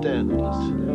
standards.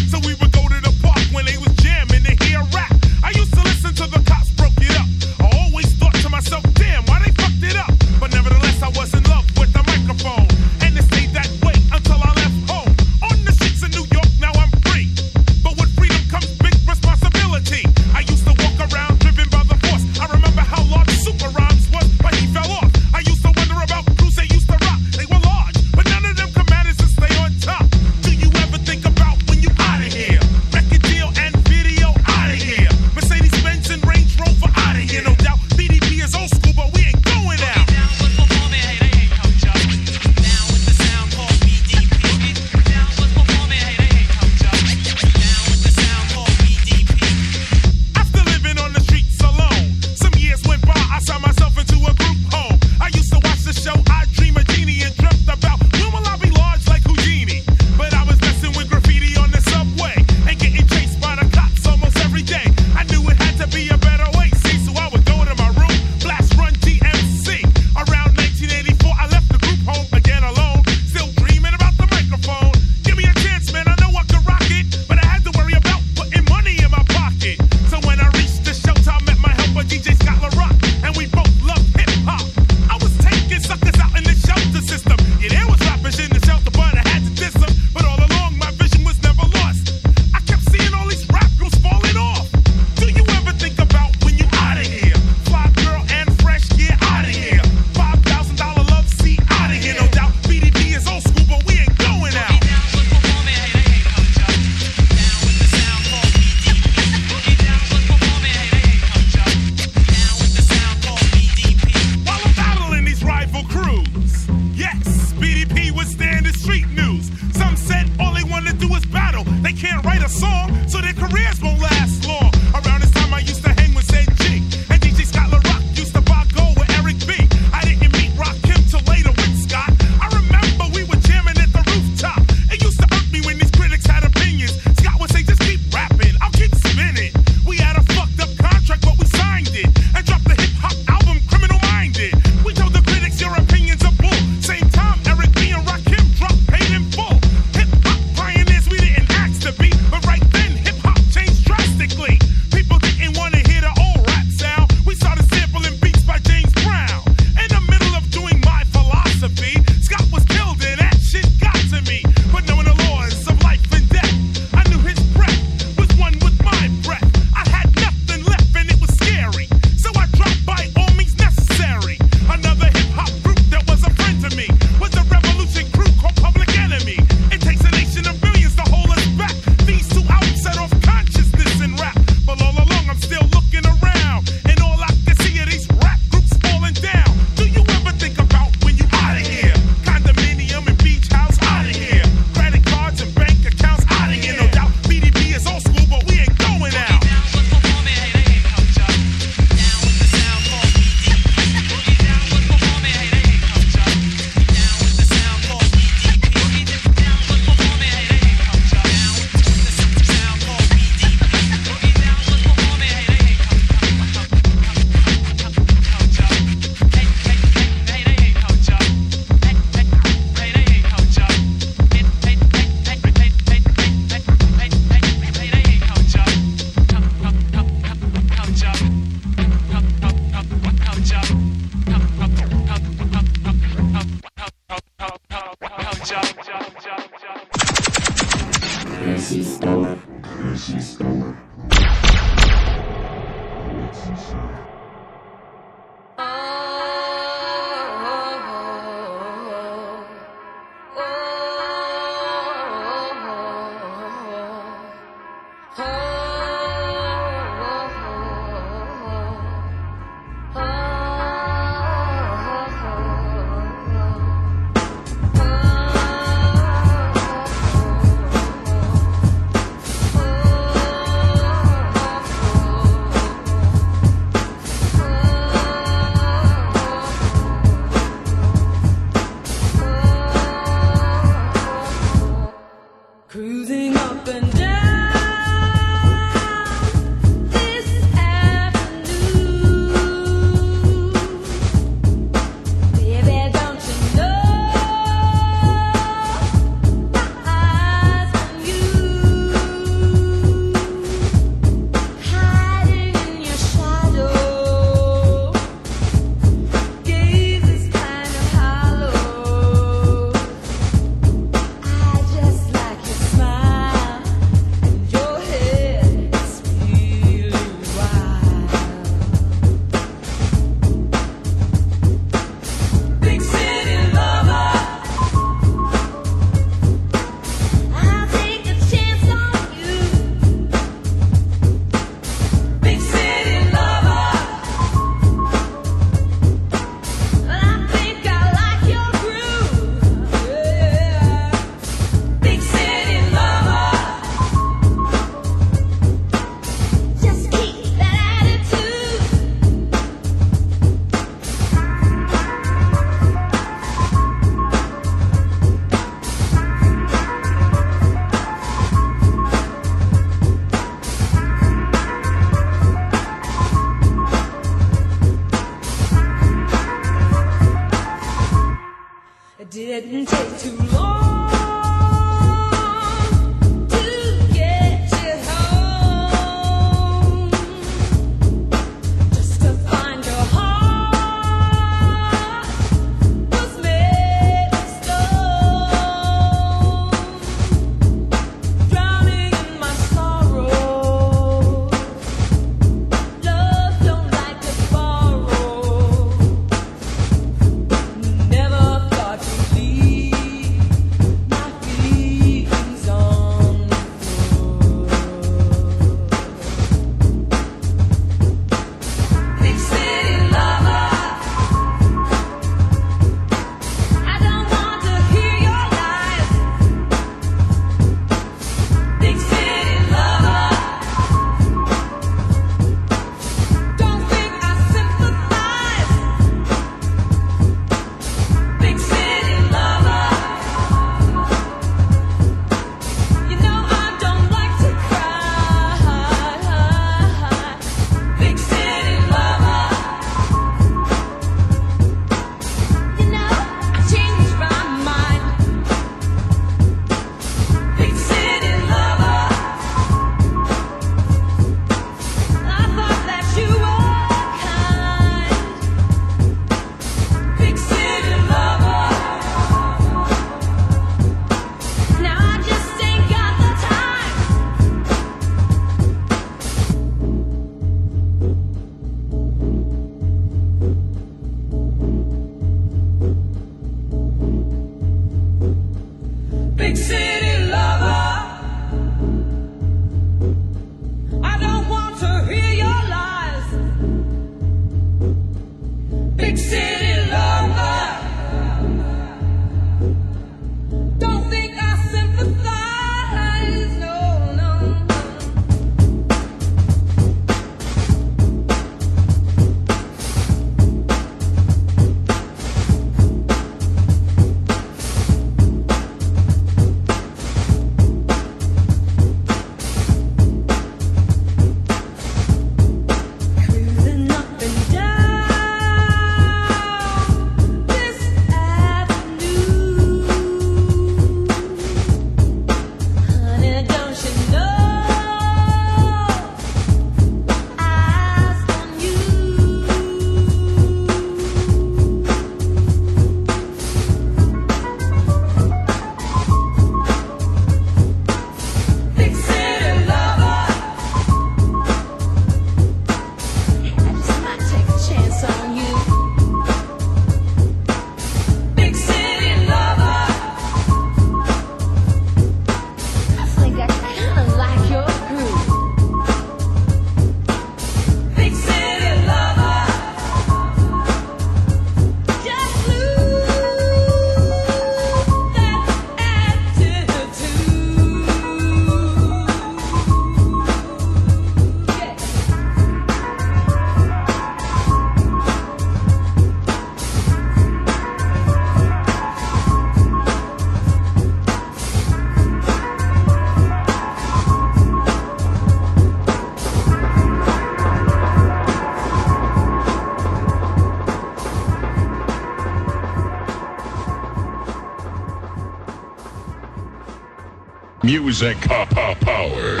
Music power.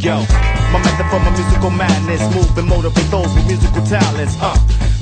Yo, my method for my musical madness, move and motivate those with musical talents. Uh,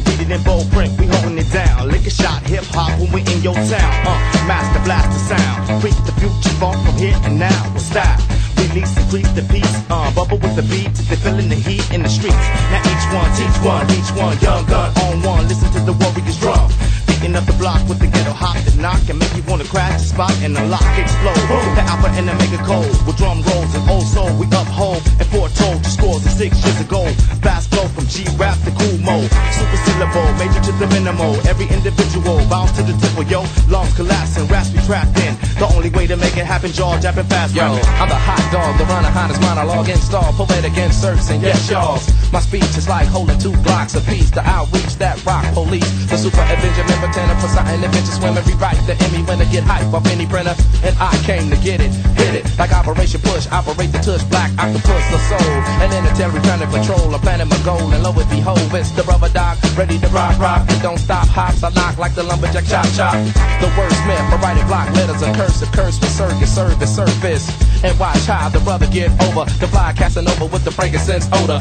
read it in bold print, we holding it down. Lick a shot, hip hop when we in your town. Uh, master blast the sound, create the future funk from here and now with style. Release, increase the peace, uh, bubble with the beat, they feeling the heat in the streets. Now each one, teach one, each one, young gun on one. Listen to the warriors drum. Beating up the block with the ghetto hop that knock and make you wanna crash the spot and unlock, explode. Boom. The alpha and the mega code with drum rolls and old soul we uphold and foretold the scores of six years ago. Fast G rap the cool mode, super syllable, major to the minimal. Every individual bounce to the temple, yo. Lungs collapsing, raps be trapped in. The only way to make it happen, jaw jabbing fast. Yo, rapping. I'm the hot dog, the runner, hottest monologue install, poetic inserts, and yes, y'all. My speech is like holding two blocks apiece. The outreach that rock police, the super Avenger member tenor for something. Adventure swimmer, rewrite the Emmy winner, get hype off any printer, and I came to get it, hit it. Like Operation Push, operate the tush, black octopus, the soul, and interstellar planet patrol, a planet my goal, and lo and behold, it's the rubber dog, ready to rock, rock, and don't stop, hops, I knock like the lumberjack, chop, chop. The wordsmith, I write it block letters, a curse, a curse with circus, service, surface, and watch how the brother get over, the fly casting over with the frankincense odor.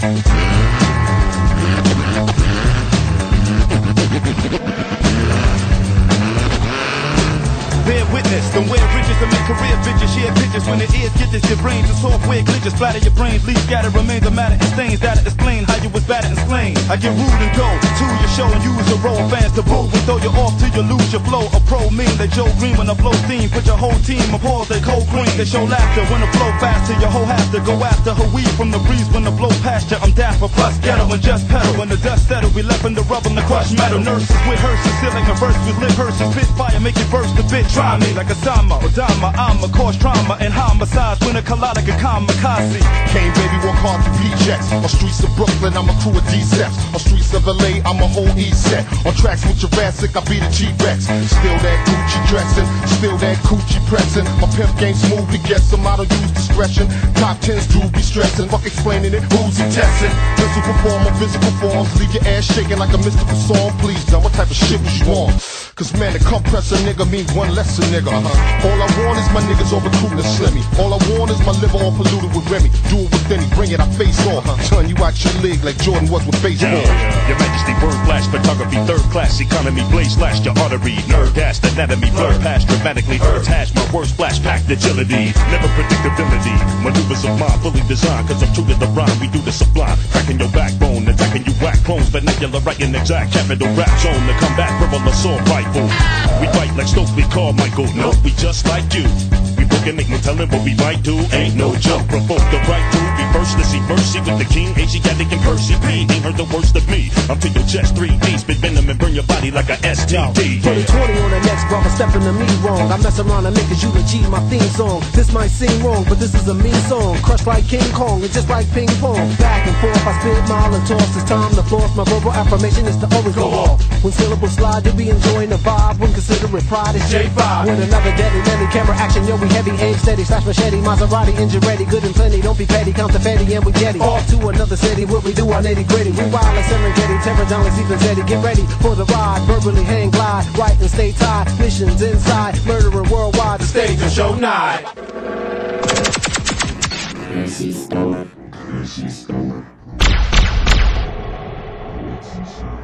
Vem witness, don't wear riches and make career bitches. Share pictures when it is get this. Your brains and software glitches. Flatter your brains, leave scatter remains of matter and stains. That explain how you was battered and slain. I get rude and go to your show and use a role. Fans to boo and throw you off till you lose your flow. A pro mean that Joe Green when I blow steam. Put your whole team on pause, they cold green. They show laughter when the flow faster. Your whole have to go after her weed from the breeze when the blow past you. I'm dapper plus ghetto and just pedal. When the dust settle, we left in the rubber and the crushed metal. Nurses with hearses, ceiling a verse with lip hearses. Spit fire, make you burst the bit. Try me like a Sama, Odama. I'm a cause trauma and homicides when a collider can kamikaze. Came baby, work hard for paychecks. On streets of Brooklyn, I'm a crew of D-Seps. On streets of LA, I'm a whole E set. On tracks with Jurassic, I be the G-Rex. Still that Gucci dressing, still that coochie pressing. My pimp game smooth to guess him, I don't use discretion. Top tens do be stressing, fuck explaining it, who's he testing? Mental performer, physical forms, leave your ass shaking like a mystical song. Please, now what type of shit was you on? Cause man, to compress a nigga means one less a nigga. Uh-huh. All I want is my niggas all recruiting to slimmy. All I want is my liver all polluted with Remy. Do it with any, bring it, I face off. Turn you out your league like Jordan was with baseball. Yeah, Your Majesty, word flash, photography, third class economy, blaze slash your artery, nerd gas, anatomy, blur past dramatically, attach my words, flash packed agility, never predictability, maneuvers of mine fully designed, cause I'm true to the rhyme, we do the sublime, cracking your backbone, attacking you whack clones, vernacular writing exact, capital rap zone, the combat, verbal assault rifle. We fight like Stokely Carmichael, no, we just like you. It, no telling what we might do, ain't no joke, provoke the right to be first to see mercy with the king, Asiatic and Percy P, ain't heard the worst of me, I'm to your chest, 3D, spit venom and burn your body like a STD. 2020 on the next brother stepping to me wrong. I mess around and make the G, my theme song. This might seem wrong, but this is a mean song. Crushed like King Kong, and just like ping pong. Back and forth, I spit mile and toss. It's time to floss. My verbal affirmation is to always go off. When syllables slide, you'll be enjoying the vibe. When considering pride is J5. With another deadly, deadly camera action, yo, we heavy, aim steady. Slash machete, Maserati, engine ready, good and plenty. Don't be petty, count the fatty, and we jetty. Off to another city, what we do our nitty gritty. We wild like Serengeti, terror down like Stephen. Get ready for the ride, verbally hang glide, right and stay tied. Missions inside, murdering worldwide. The stage and show night. This is the. This is We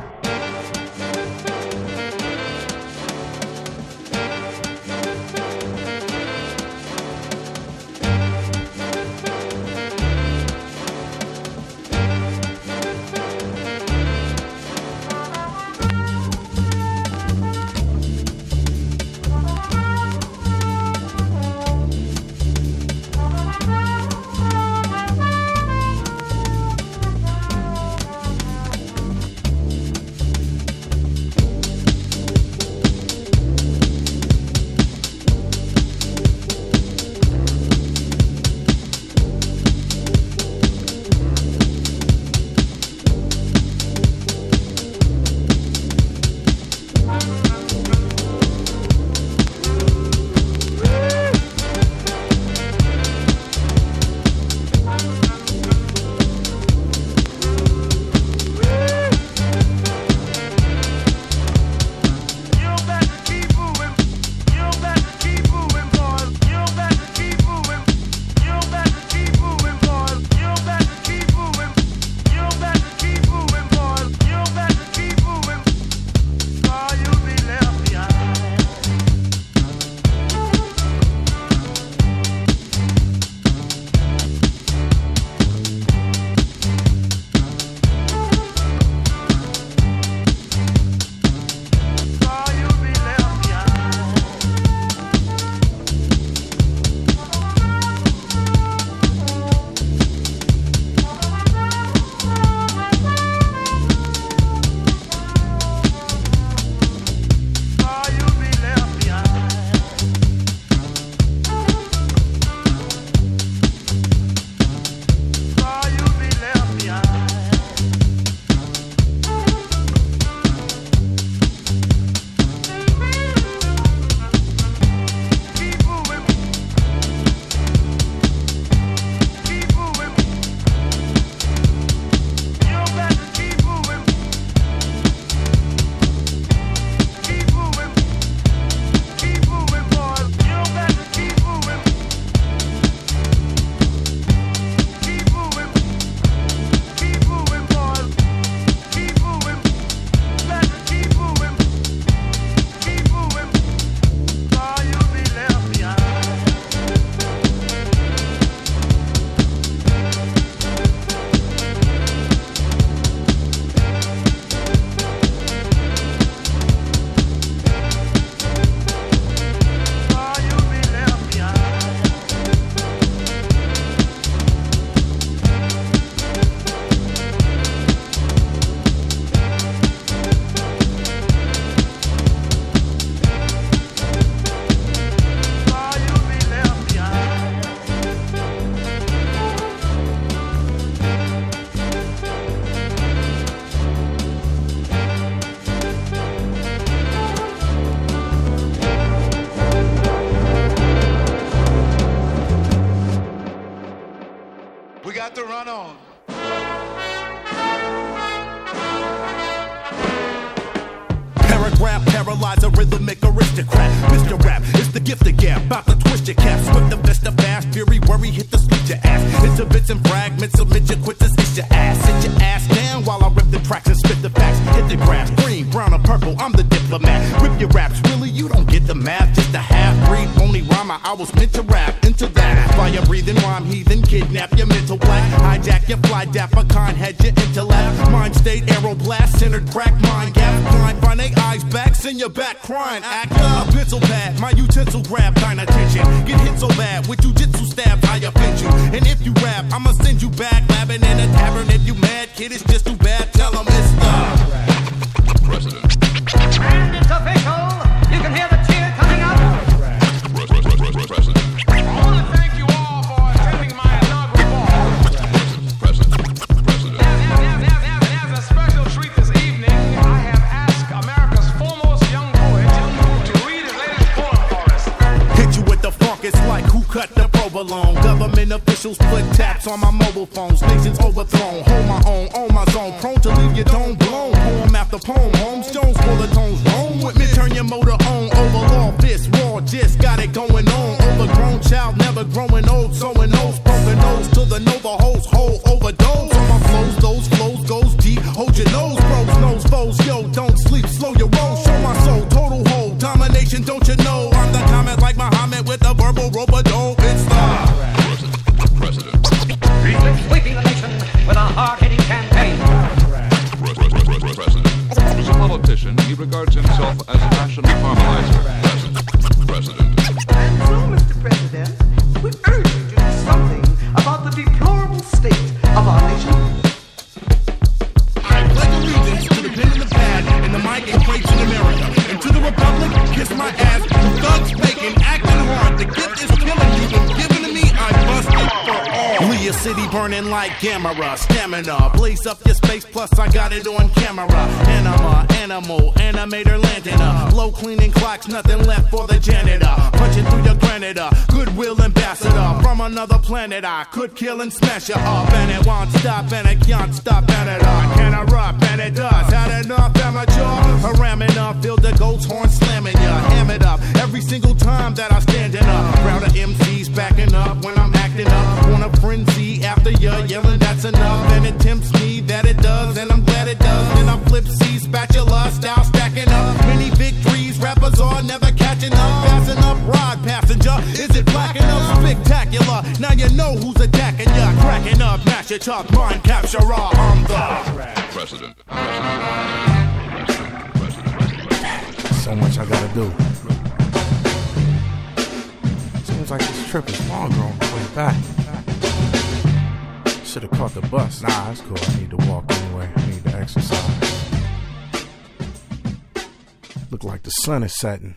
Glennis Sutton.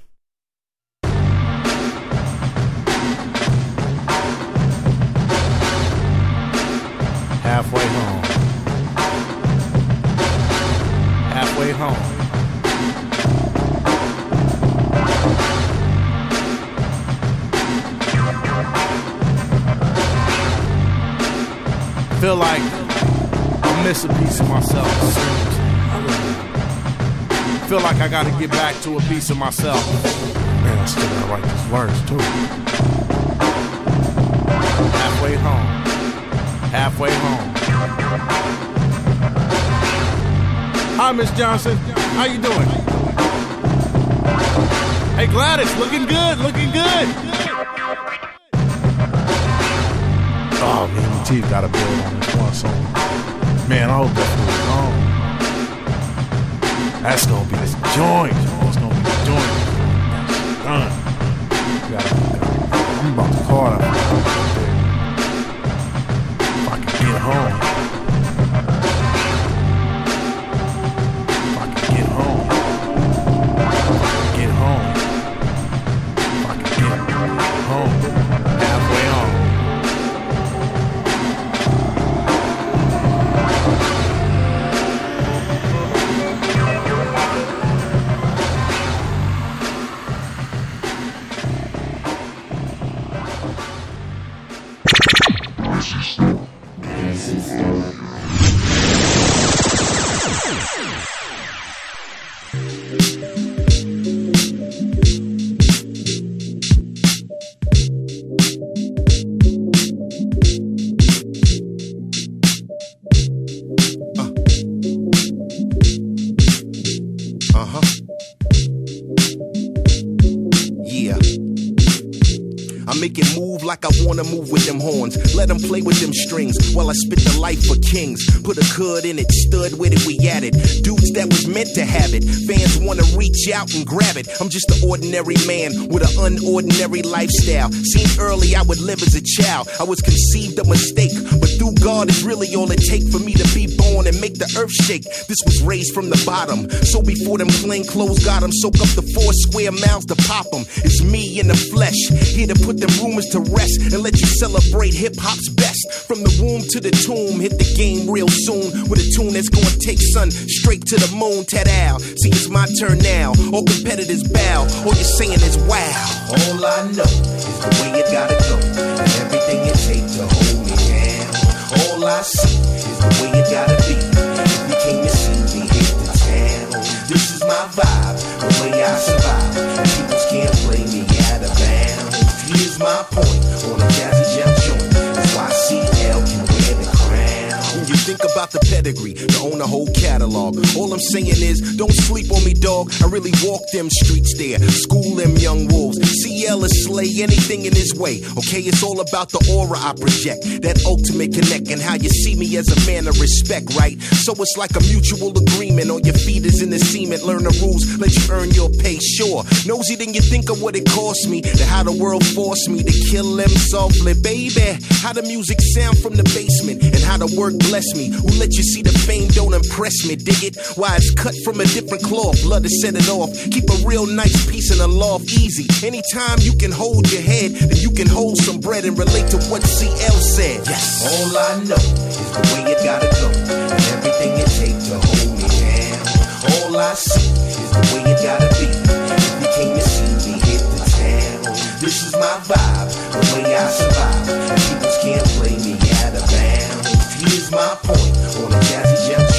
I gotta get back to a piece of myself. Man, I still gotta write this verse too. Halfway home. Halfway home. Hi, Miss Johnson. How you doing? Hey, Gladys, looking good, looking good. Oh, man, and gotta build on this one song. Man, I hope that's really. That's gonna be this joint. It's gonna be the joint. Done. I'm about to call it. If I can get home. Strings while I spit the life for kings. Put a cud in it, stood with it, we at it. Was meant to have it. Fans wanna reach out and grab it. I'm just an ordinary man with an unordinary lifestyle. Seen early, I would live as a child. I was conceived a mistake, but through God is really all it take for me to be born and make the earth shake. This was raised from the bottom. So before them plain clothes got 'em, soak up the four square miles to pop 'em. It's me in the flesh, here to put them rumors to rest and let you celebrate hip hop's best. From the womb to the tomb, hit the game real soon with a tune that's gonna take sun straight to the moon. Ted Al, see it's my turn now. All competitors bow, all you're saying is wow. All I know is the way it gotta go, and everything it takes to hold me down. All I see is the way it gotta be. If you came to see me, hit the town. This is my vibe, the way I survive. People can't play me out of bounds. Here's my point on a jazzy jam think about the pedigree, to own a whole catalog. All I'm saying is, don't sleep on me, dog. I really walk them streets there, school them young wolves. CL is slay anything in his way. Okay, it's all about the aura I project, that ultimate connect, and how you see me as a man of respect, right? So it's like a mutual agreement. On your feet is in the cement. Learn the rules, let you earn your pay. Sure, nosy, than you think of what it cost me, to how the world forced me to kill them softly, baby. How the music sound from the basement, and how the work bless me. Who let you see the fame don't impress me, dig it? Why it's cut from a different cloth, love to set it off. Keep a real nice piece in the loft, easy. Anytime you can hold your head, then you can hold some bread and relate to what CL said. Yes. All I know is the way it gotta go, and everything it takes to hold me down. All I see is the way it gotta be. If you came to see me, hit the town. This is my vibe, the way I survive. My point. On a jazzy Jeff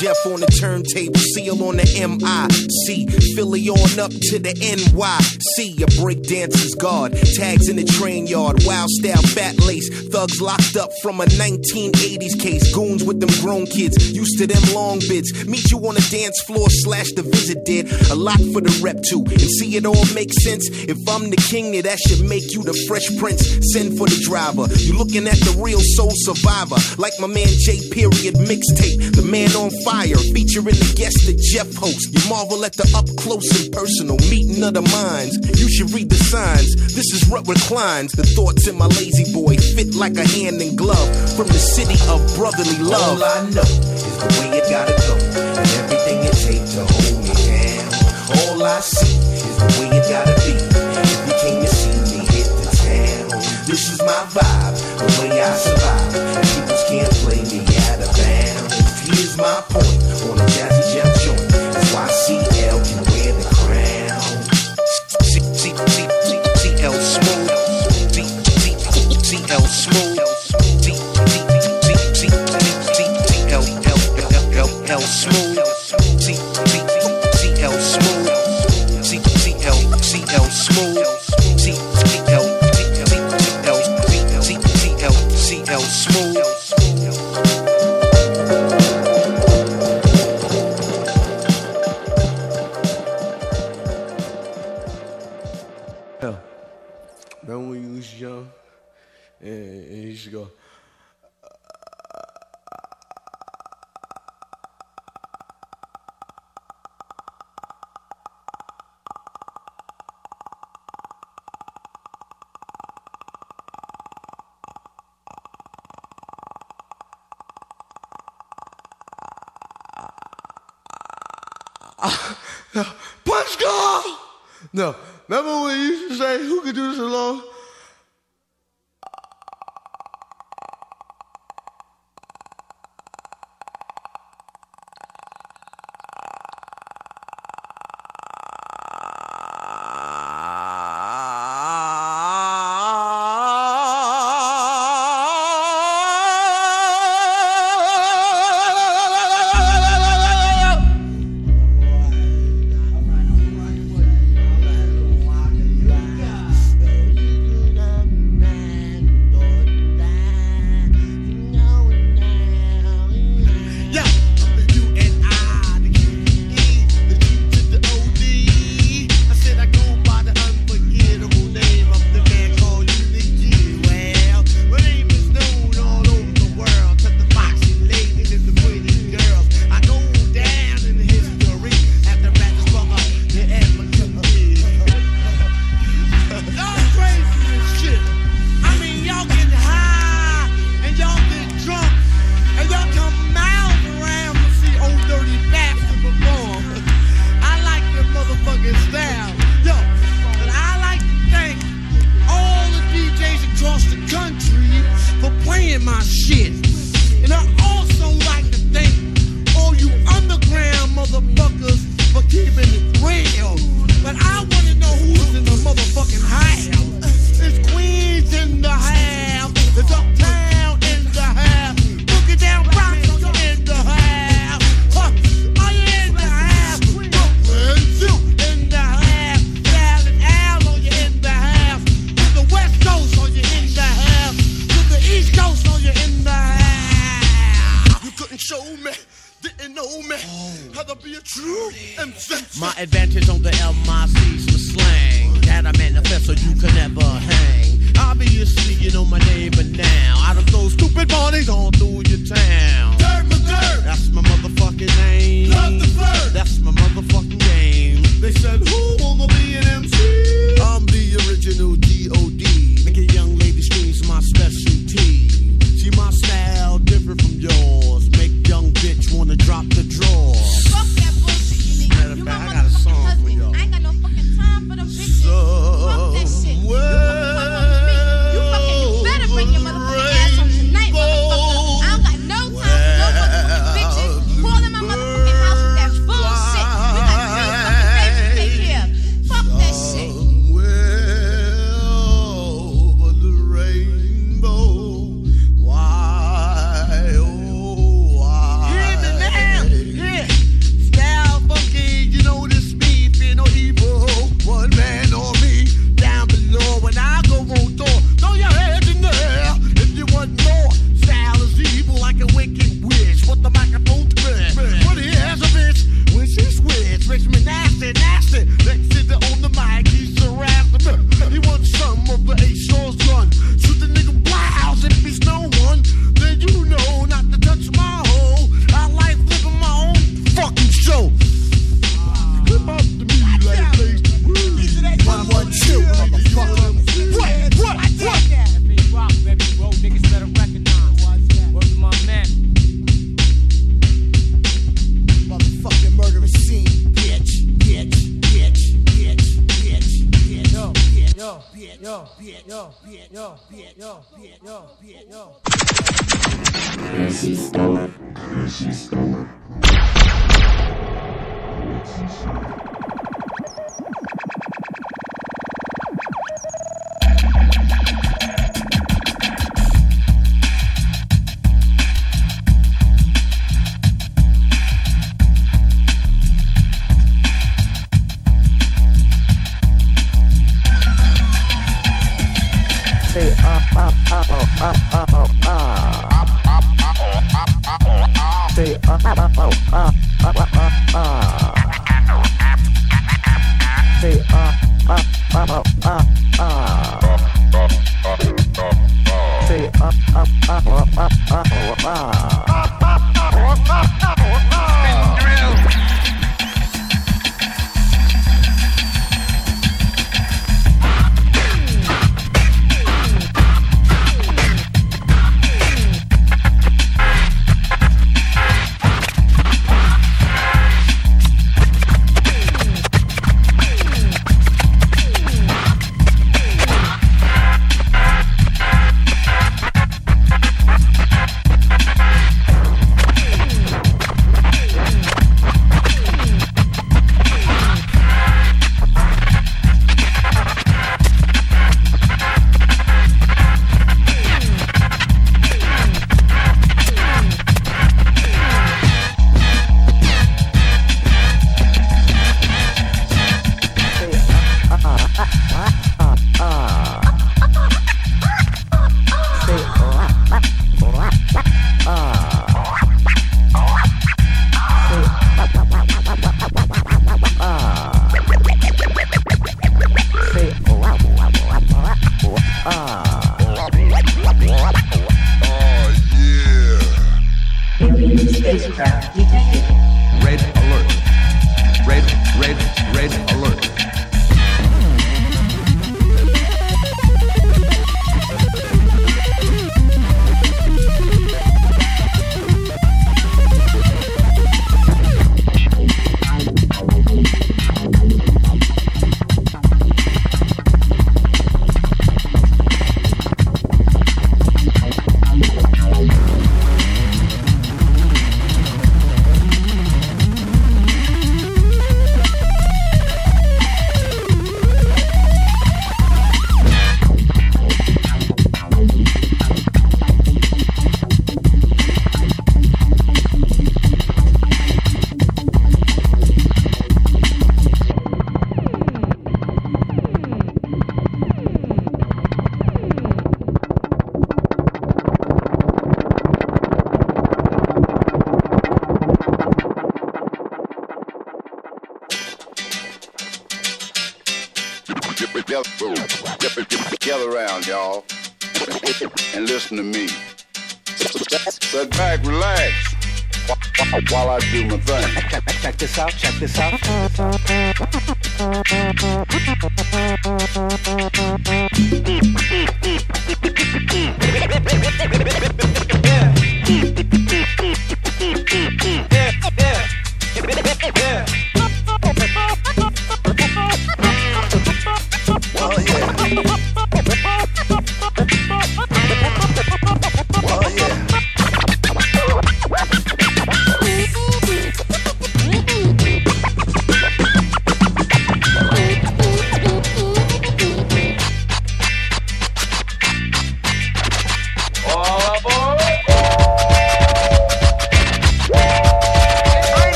Jeff on the turntable, seal on the MIC. Philly on up to the NYC. A breakdancer's guard, tags in the train yard. Wild style, fat lace, thugs locked up from a 1980s case. Goons with them grown kids, used to them long bids. Meet you on the dance floor, slash the visit did. A lot for the rep too. And see it all make sense. If I'm the king, that should make you the fresh prince. Send for the driver. You looking at the real soul survivor. Like my man J. Period mixtape. The man on fire. Featuring the guest that Jeff hosts. You marvel at the up close and personal meeting of the minds. You should read the signs. This is what reclines. The thoughts in my lazy boy fit like a hand in glove. From the city of brotherly love. All I know is the way it gotta go. And everything it takes to hold me down. All I see is the way it gotta be. If you came to see me, hit the town. This is my vibe, the way I survive. People can't play me here's my point on a Jazzy Jeff joint. YCL can wear the crown. CL Smooth. CL Smooth. Advantage on the MIC's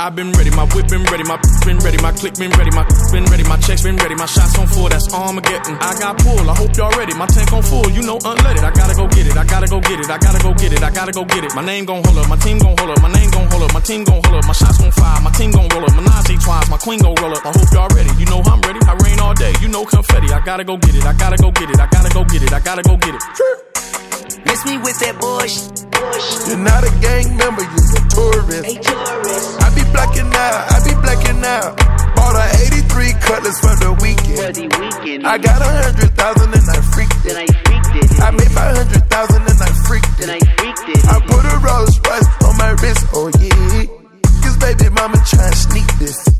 I've been ready, my whip been ready, my been ready, my click been ready, my been ready, my checks been ready, my shots on full, that's Armageddon. I got pull, I hope y'all ready, my tank on full, you know unleaded. I gotta go get it, I gotta go get it, I gotta go get it, I gotta go get it. My name gon' hold up, my team gon' hold up, my name gon' hold up, my team gon' hold up, my shots gon' fire, my team gon' roll up, Menage twice, my queen gon' roll up. I hope y'all ready, you know I'm ready, I rain all day, you know confetti. I gotta go get it, I gotta go get it, I gotta go get it, I gotta go get it. Miss me with that bush. You're not a gang member, you're a tourist. A tourist. I be blacking out, I be blacking out. Bought a 83 cutlass for the weekend. For the weekend. I got a hundred thousand and I freaked it. Then I freaked it. I made five hundred thousand and I freaked it. Then I freaked it. I put a Rolls Royce on my wrist, oh yeah. Cause baby mama try and sneak this.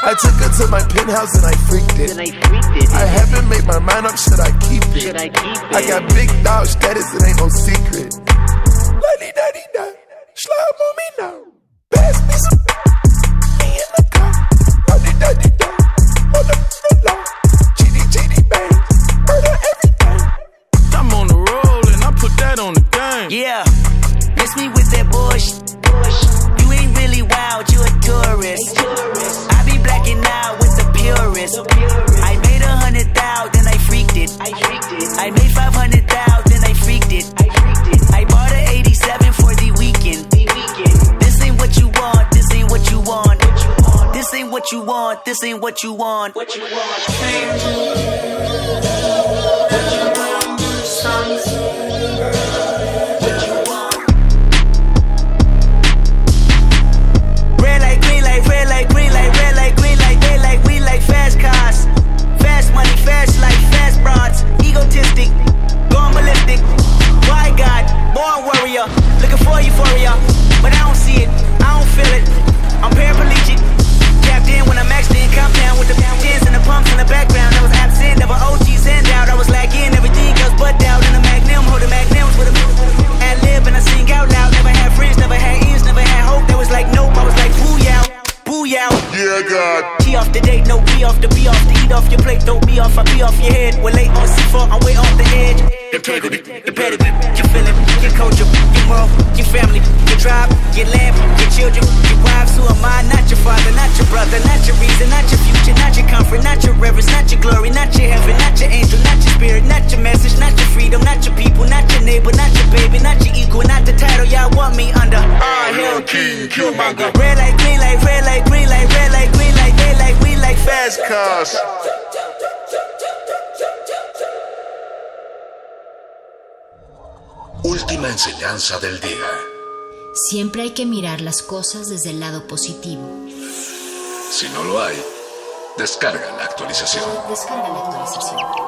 I took her to my penthouse and I freaked it. Then I freaked it. I haven't made my mind up, should I keep it? Should I keep it? I got big dog status, it ain't no secret. Lady daddy da, slime on me now. Pass me some. Me in the car. Lady daddy da, on the floor. Chitty chitty bang, murder everything. I'm on the roll and I put that on the game. Yeah, miss me with that bush. You ain't really wild, you a tourist. I be purist. I made a hundred thousand, I freaked it. I freaked it. I made five hundred thousand, I freaked it. I freaked it. I bought an 87 for the weekend. The weekend. This ain't what you want. This ain't what you want. This ain't what you want. This ain't what you want. What you want? Red broads. Egotistic, going ballistic. Why God, born warrior, looking for euphoria. But I don't see it, I don't feel it. I'm paraplegic. Tapped in when I'm maxed in, compound with the tens and the pumps in the background. I was absent, never OGs and out. I was lacking everything else but doubt. In the magnum, holding magnums with a ad lib and I sing out loud. Never had friends, never had ends, never had hope. That was like nope, I was like booyah, booyah. Yeah, God. T off the date, no B off the B off the eat off your plate, don't be off, I be off your head. We're late on C4, I'm way off the edge. Integrity, pedigree, your feeling, your culture, your moral, your family, your tribe, your land, your children, your wives. Who am I? Not your father, not your brother, not your reason, not your future, not your comfort, not your reverence, not your glory, not your heaven, not your angel, not your spirit, not your message, not your freedom, not your people, not your neighbor, not your baby, not your equal, not the title y'all want me under. Ah, hell, king, killmonger. Red light, green light, red light, green light, red light, green light, they like, we like fast cars. Última enseñanza del día. Siempre hay que mirar las cosas desde el lado positivo. Si no lo hay, descarga la actualización. Descarga la actualización.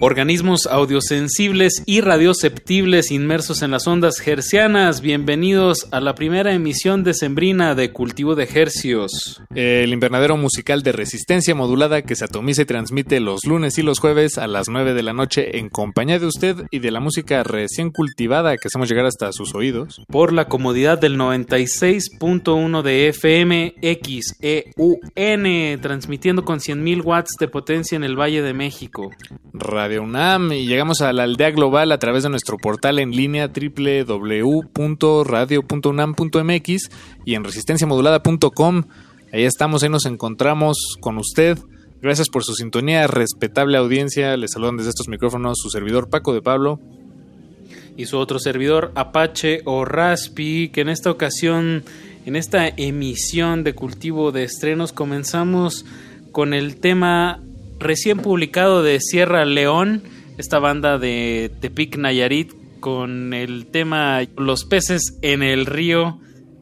Organismos audiosensibles y radioceptibles inmersos en las ondas hercianas. Bienvenidos a la primera emisión decembrina de Cultivo de Hercios. El invernadero musical de resistencia modulada que se atomiza y transmite los lunes y los jueves a las 9 de la noche en compañía de usted y de la música recién cultivada que hacemos llegar hasta sus oídos. Por la comodidad del 96.1 de FM XEUN, transmitiendo con 100.000 watts de potencia en el Valle de México. Radio UNAM y llegamos a la aldea global a través de nuestro portal en línea www.radio.unam.mx y en resistenciamodulada.com. Ahí estamos, ahí nos encontramos con usted. Gracias por su sintonía, respetable audiencia. Les saludan desde estos micrófonos su servidor Paco de Pablo. Y su otro servidor Apache o Raspi, que en esta ocasión, en esta emisión de cultivo de estrenos, comenzamos con el tema recién publicado de Sierra León, esta banda de Tepic Nayarit, con el tema Los peces en el río,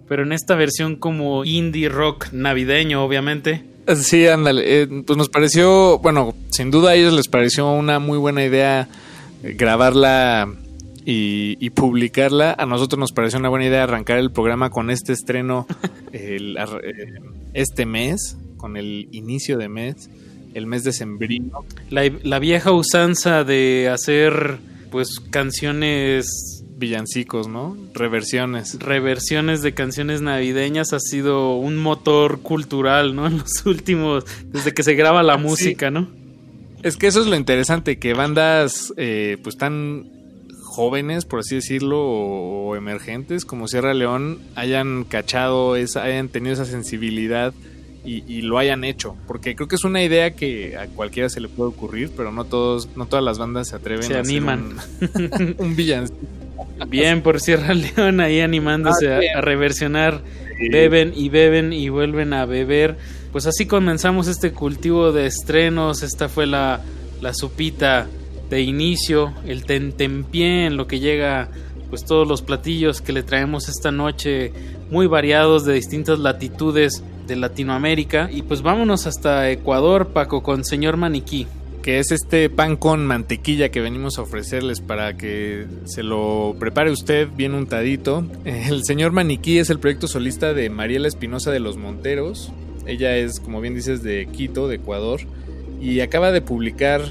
pero en esta versión como indie rock navideño, obviamente. Sí, ándale. Eh, pues nos pareció, bueno, sin duda a ellos les pareció una muy buena idea grabarla y, y publicarla. A nosotros nos pareció una buena idea arrancar el programa con este estreno el, eh, este mes, con el inicio de mes el mes de sembrino. La, la, vieja usanza de hacer pues canciones villancicos, ¿no? Reversiones. Reversiones de canciones navideñas ha sido un motor cultural, ¿no? En los últimos, desde que se graba la música, sí. ¿no? Es que eso es lo interesante, que bandas eh, pues tan jóvenes, por así decirlo, o, o, emergentes como Sierra León hayan cachado, esa, hayan tenido esa sensibilidad y, y, lo hayan hecho. Porque creo que es una idea que a cualquiera se le puede ocurrir, pero no todos, no todas las bandas se atreven se a animan. hacer un, un villancico. Bien por Sierra León ahí animándose ah, a, a, reversionar. Sí. Beben y beben y vuelven a beber. Pues así comenzamos este cultivo de estrenos. Esta fue la, la supita de inicio, el tentempié en lo que llega pues todos los platillos que le traemos esta noche muy variados de distintas latitudes de Latinoamérica. Y pues vámonos hasta Ecuador, Paco, con señor Maniquí. Que es este pan con mantequilla que venimos a ofrecerles para que se lo prepare usted bien untadito. El señor Maniquí es el proyecto solista de Mariela Espinosa de los Monteros. Ella es, como bien dices, de Quito, de Ecuador. Y acaba de publicar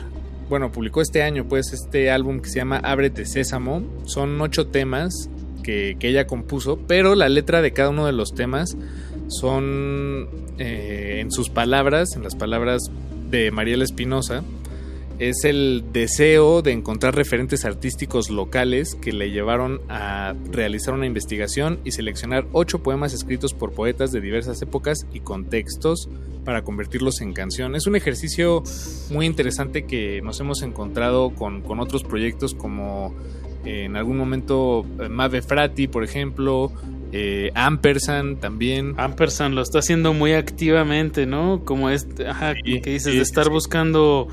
bueno, publicó este año pues este álbum que se llama Ábrete Sésamo. Son ocho temas que, que, ella compuso, pero la letra de cada uno de los temas son eh, en sus palabras, en las palabras de Mariela Espinosa, es el deseo de encontrar referentes artísticos locales que le llevaron a realizar una investigación y seleccionar ocho poemas escritos por poetas de diversas épocas y contextos para convertirlos en canción. Es un ejercicio muy interesante que nos hemos encontrado con, con otros proyectos como eh, en algún momento eh, Mave Frati, por ejemplo, eh, Ampersand también. Ampersand lo está haciendo muy activamente, ¿no? Como este, ajá, sí, que dices, sí, de estar sí. buscando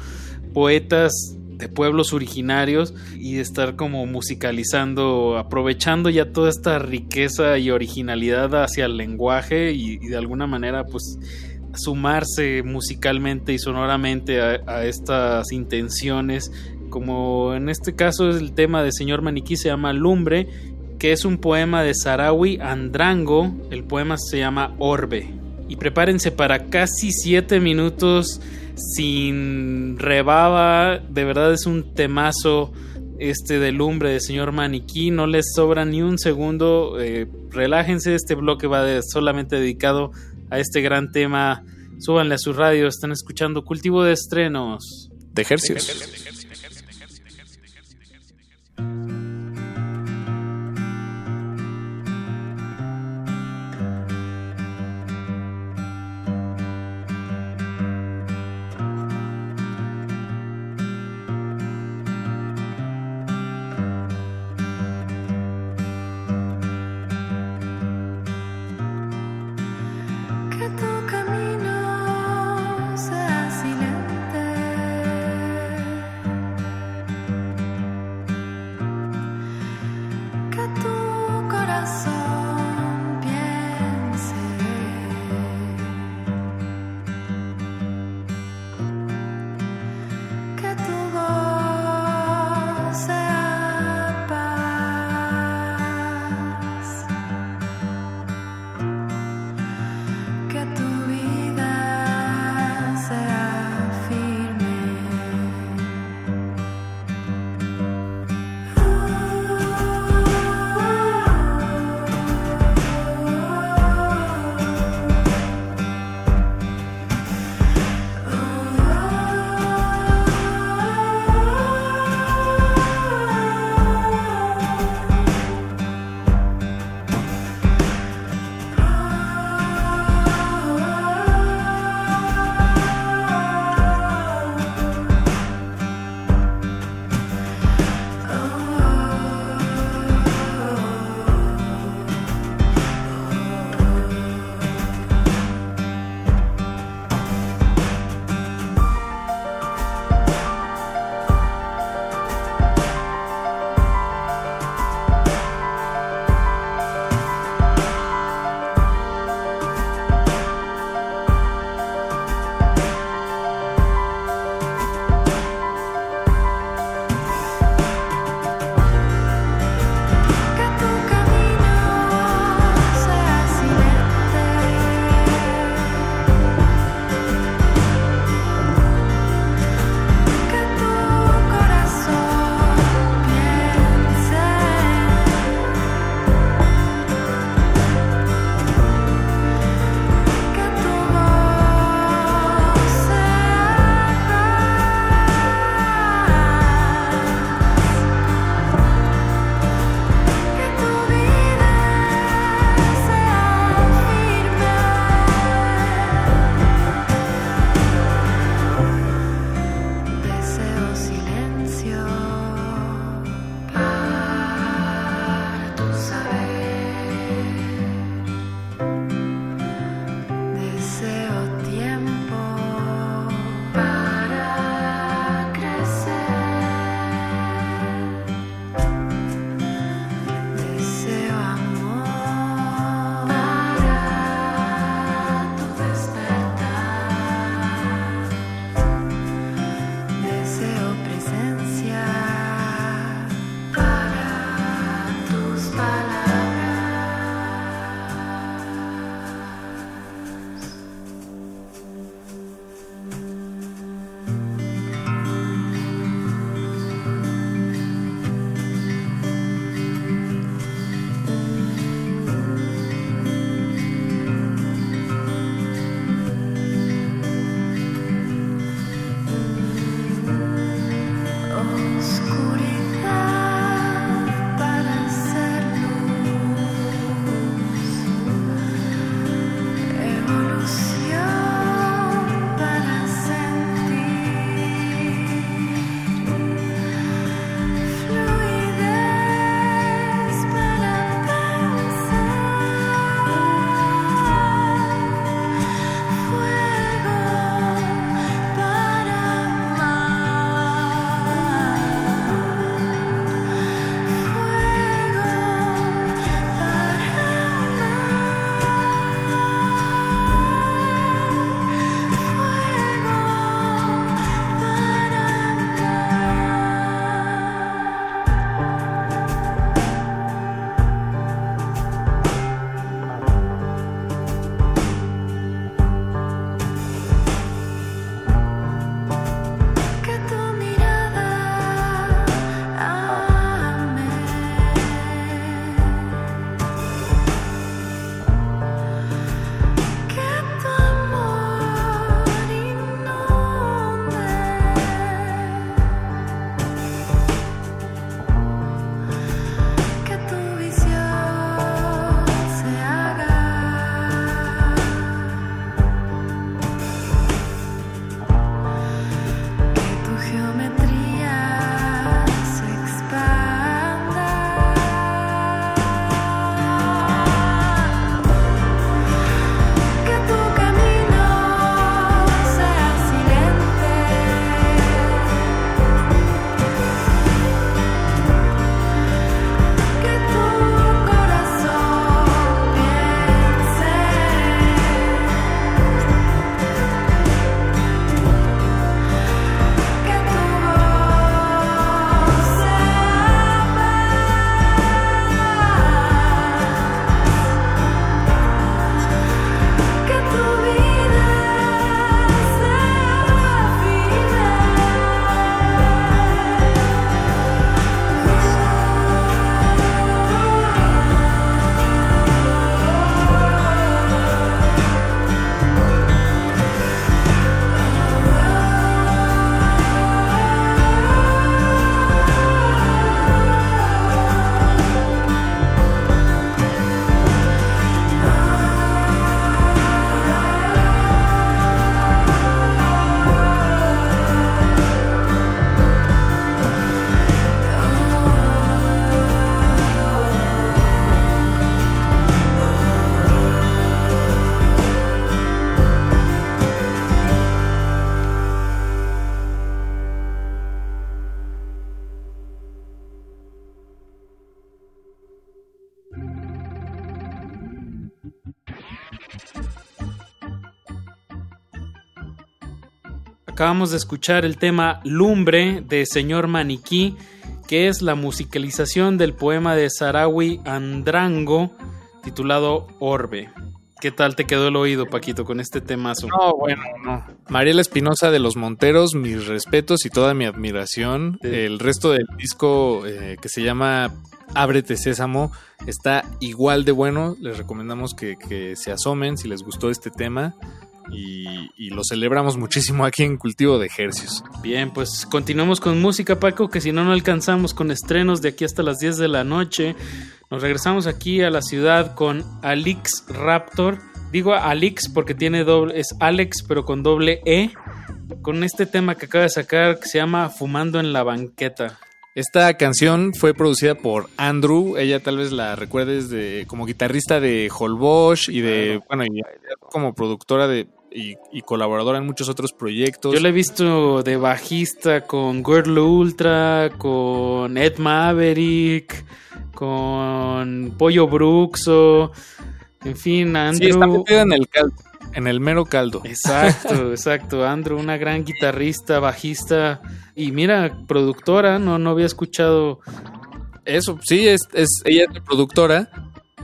poetas de pueblos originarios y estar como musicalizando, aprovechando ya toda esta riqueza y originalidad hacia el lenguaje y, de alguna manera pues sumarse musicalmente y sonoramente a, a, estas intenciones como en este caso es el tema de señor maniquí se llama lumbre que es un poema de Sarawi Andrango el poema se llama Orbe. Y prepárense para casi siete minutos sin rebaba, de verdad es un temazo este de lumbre de señor Maniquí, no les sobra ni un segundo, eh, relájense, este bloque va de, solamente dedicado a este gran tema, súbanle a su radio, están escuchando Cultivo de Estrenos. De ejercicios. Acabamos de escuchar el tema Lumbre de Señor Maniquí, que es la musicalización del poema de Sarawi Andrango titulado Orbe. ¿Qué tal te quedó el oído, Paquito, con este temazo? No, bueno, no. Mariela Espinosa de Los Monteros, mis respetos y toda mi admiración. El resto del disco eh, que se llama Ábrete Sésamo está igual de bueno. Les recomendamos que, que se asomen si les gustó este tema. Y, lo celebramos muchísimo aquí en Cultivo de Ejercios. Bien, pues continuamos con música, Paco, que si no, no alcanzamos con estrenos de aquí hasta las 10 de la noche. Nos regresamos aquí a la ciudad con Alix Raptor. Digo Alix porque tiene doble, es Alex, pero con doble E. Con este tema que acaba de sacar que se llama Fumando en la banqueta. Esta canción fue producida por Andrew. Ella tal vez la recuerdes de, como guitarrista de Holbox y de, bueno, y como productora de y, y colaboradora en muchos otros proyectos. Yo la he visto de bajista con Girl Ultra, con Ed Maverick, con Pollo Bruxo, en fin, Andrew. Sí, está metida en el caldo, en el mero caldo. Exacto, exacto. Andrew, una gran guitarrista, bajista y mira, productora, no, no había escuchado. Eso, sí, es, es ella es la productora.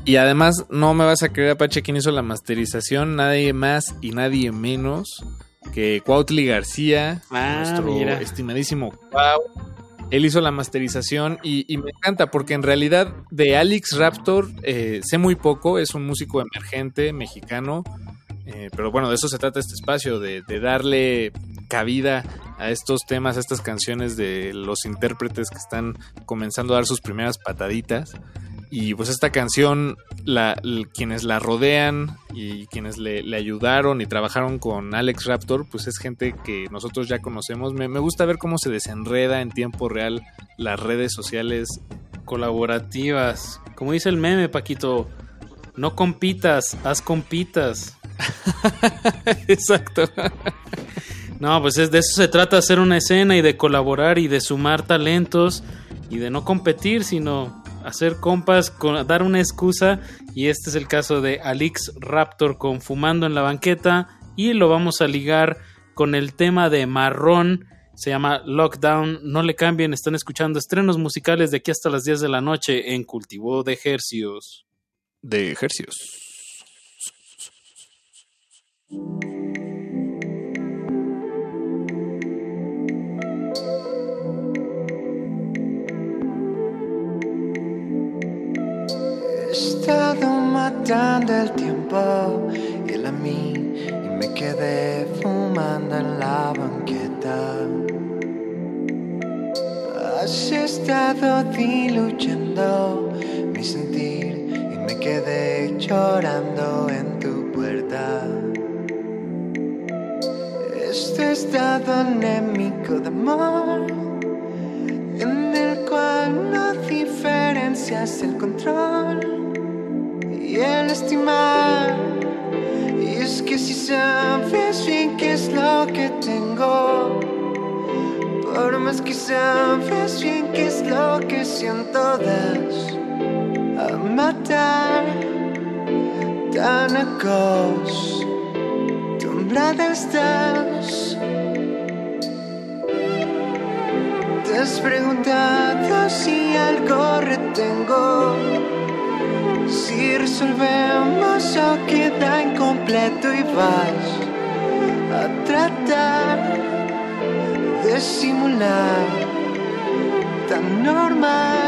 Y además, no me vas a creer, Apache, quien hizo la masterización, nadie más y nadie menos que Cuautli García, Ah, nuestro mira. estimadísimo Cuau. Él hizo la masterización y, y me encanta porque en realidad de Alex Raptor eh, sé muy poco, es un músico emergente mexicano, eh, pero bueno, de eso se trata este espacio, de, darle cabida a estos temas, a estas canciones de los intérpretes que están comenzando a dar sus primeras pataditas. Y pues esta canción, quienes la rodean y quienes le, le ayudaron y trabajaron con Alex Raptor, pues es gente que nosotros ya conocemos. Me, me gusta ver cómo se desenreda en tiempo real las redes sociales. Colaborativas. Como dice el meme, Paquito, no compitas, haz compitas. Exacto. No, pues es de eso se trata, hacer una escena y de colaborar y de sumar talentos y de no competir, sino hacer compas, dar una excusa. Y este es el caso de Alix Raptor con Fumando en la banqueta. Y lo vamos a ligar con el tema de Marrón. Se llama Lockdown. No le cambien, están escuchando estrenos musicales de aquí hasta las 10 de la noche en Cultivo de Ejercios. De Ejercios. El tiempo el a mí y me quedé fumando en la banqueta. Has estado diluyendo mi sentir y me quedé llorando en tu puerta. Este estado anémico de amor en el cual no diferencias el control y es que si sabes bien qué es lo que tengo, por más que sabes bien qué es lo que siento, das a matar tan acostumbrada estás. ¿Te has preguntado si algo retengo? Resolvemos o queda incompleto y vas a tratar de simular tan normal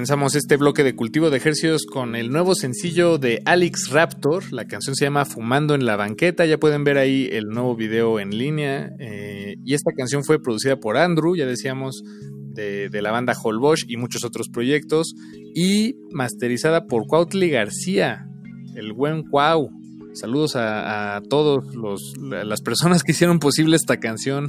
Comenzamos este bloque de cultivo de ejercicios con el nuevo sencillo de Alex Raptor. La canción se llama Fumando en la banqueta. Ya pueden ver ahí el nuevo video en línea. Eh, y esta canción fue producida por Andrew, ya decíamos, de, la banda Holbox y muchos otros proyectos. Y masterizada por Cuautli García, el buen Cuau. Saludos a, a todos los, las personas que hicieron posible esta canción.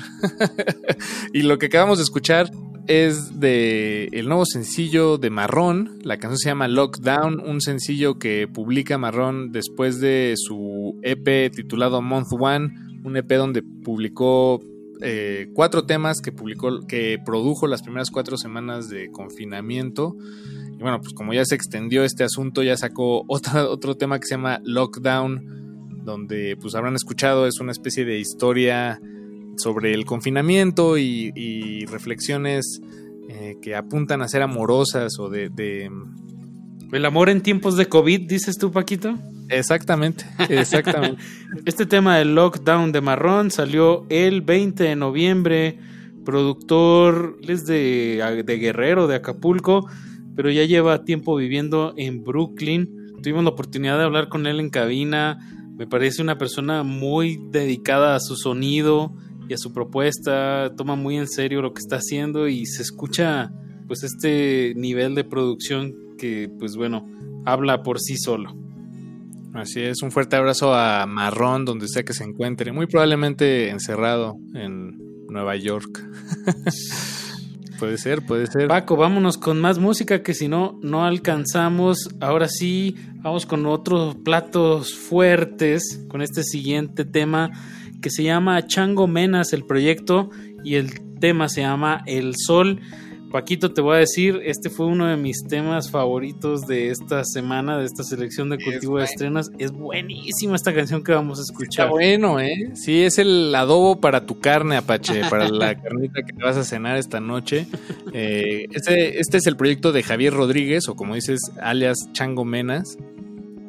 y lo que acabamos de escuchar es de el nuevo sencillo de Marrón. La canción se llama Lockdown, un sencillo que publica Marrón después de su EP titulado Month One, un EP donde publicó eh, cuatro temas que publicó, que produjo las primeras cuatro semanas de confinamiento. Y bueno, pues como ya se extendió este asunto, ya sacó otra, otro tema que se llama Lockdown, donde pues habrán escuchado, es una especie de historia sobre el confinamiento y, y reflexiones eh, que apuntan a ser amorosas o de, de, El amor en tiempos de COVID, dices tú, Paquito. Exactamente, exactamente. este tema del lockdown de Marrón salió el 20 de noviembre. Productor es de, de Guerrero, de Acapulco, pero ya lleva tiempo viviendo en Brooklyn. Tuvimos la oportunidad de hablar con él en cabina. Me parece una persona muy dedicada a su sonido y a su propuesta. Toma muy en serio lo que está haciendo y se escucha pues este nivel de producción que pues bueno, habla por sí solo. Así es, un fuerte abrazo a Marrón, donde sea que se encuentre, muy probablemente encerrado en Nueva York. puede ser, puede ser. Paco, vámonos con más música que si no, no alcanzamos. Ahora sí, vamos con otros platos fuertes, con este siguiente tema que se llama Chango Menas, el proyecto, y el tema se llama El Sol. Paquito, te voy a decir, este fue uno de mis temas favoritos de esta semana, de esta selección de cultivo de estrenas. Es buenísima esta canción que vamos a escuchar. Está bueno, ¿eh? Sí, es el adobo para tu carne, Apache, para la carnita que te vas a cenar esta noche. Eh, este, este es el proyecto de Javier Rodríguez, o como dices, alias Chango Menas.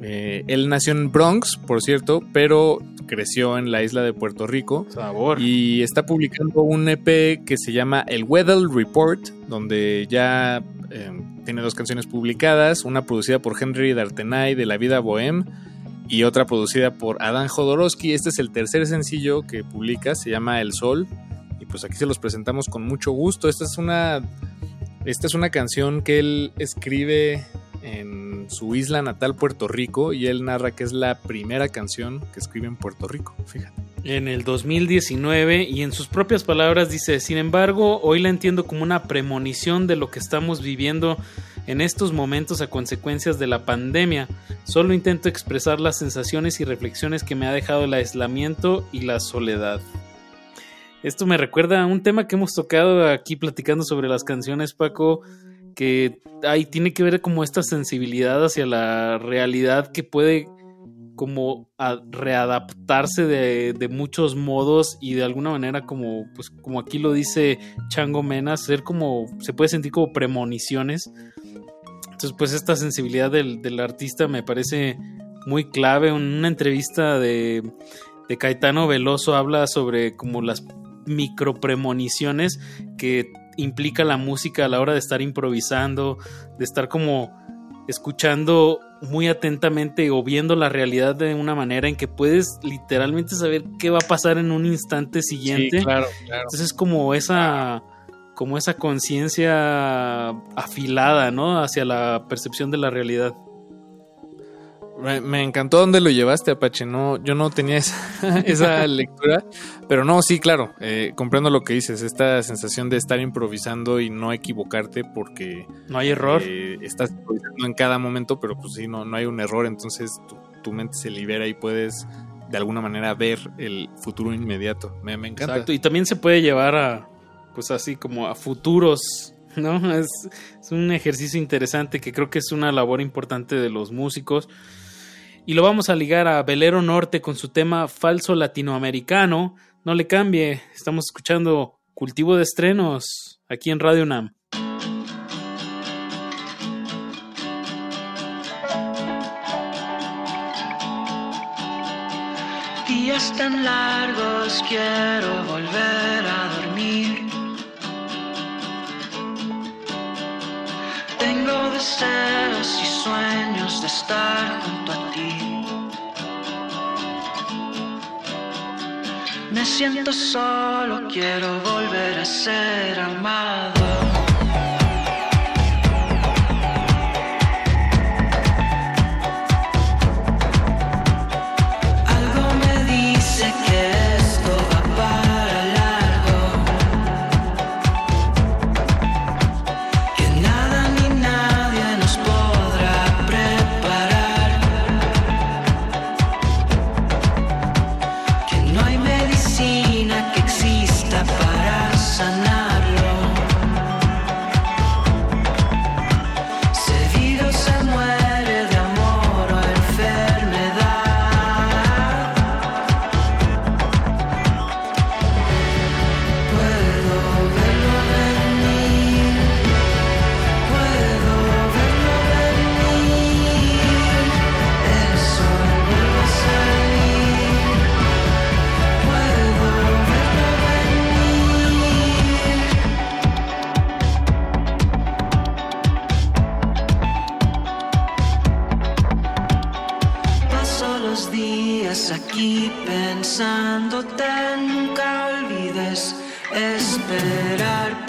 Eh, él nació en Bronx, por cierto, pero creció en la isla de Puerto Rico. Sabor. Y está publicando un EP que se llama El Weather Report, donde ya eh, tiene dos canciones publicadas, una producida por Henry D'Artenay de La Vida Bohem y otra producida por Adán Jodorowsky. Este es el tercer sencillo que publica, se llama El Sol. Y pues aquí se los presentamos con mucho gusto. Esta es una, esta es una canción que él escribe su isla natal Puerto Rico y él narra que es la primera canción que escribe en Puerto Rico, fíjate. En el 2019 y en sus propias palabras dice, sin embargo, hoy la entiendo como una premonición de lo que estamos viviendo en estos momentos a consecuencias de la pandemia. Solo intento expresar las sensaciones y reflexiones que me ha dejado el aislamiento y la soledad. Esto me recuerda a un tema que hemos tocado aquí platicando sobre las canciones, Paco, que ahí tiene que ver como esta sensibilidad hacia la realidad que puede como readaptarse de, de, muchos modos y de alguna manera como pues como aquí lo dice Chango Mena ser como se puede sentir como premoniciones. Entonces pues esta sensibilidad del, del artista me parece muy clave. En una entrevista de, de Caetano Veloso habla sobre como las micropremoniciones que implica la música a la hora de estar improvisando, de estar como escuchando muy atentamente o viendo la realidad de una manera en que puedes literalmente saber qué va a pasar en un instante siguiente. Sí, claro, claro. Entonces es como esa como esa conciencia afilada, ¿no? Hacia la percepción de la realidad. Me, me, encantó dónde lo llevaste, Apache. No, yo no tenía esa, esa lectura, pero no, sí, claro, eh, comprendo lo que dices. Esta sensación de estar improvisando y no equivocarte porque no hay error. Eh, estás improvisando en cada momento, pero pues sí, no, no hay un error. Entonces tu, tu, mente se libera y puedes de alguna manera ver el futuro inmediato. Me, me encanta. Exacto. Y también se puede llevar a, pues así como a futuros ¿no? Es, es, un ejercicio interesante que creo que es una labor importante de los músicos. Y lo vamos a ligar a Velero Norte con su tema falso latinoamericano. No le cambie, estamos escuchando Cultivo de Estrenos aquí en Radio Nam. Días tan largos quiero volver a dormir. Tengo deseos y sueños de estar junto a ti. Me siento solo, quiero volver a ser amado. te nunca olvides esperar.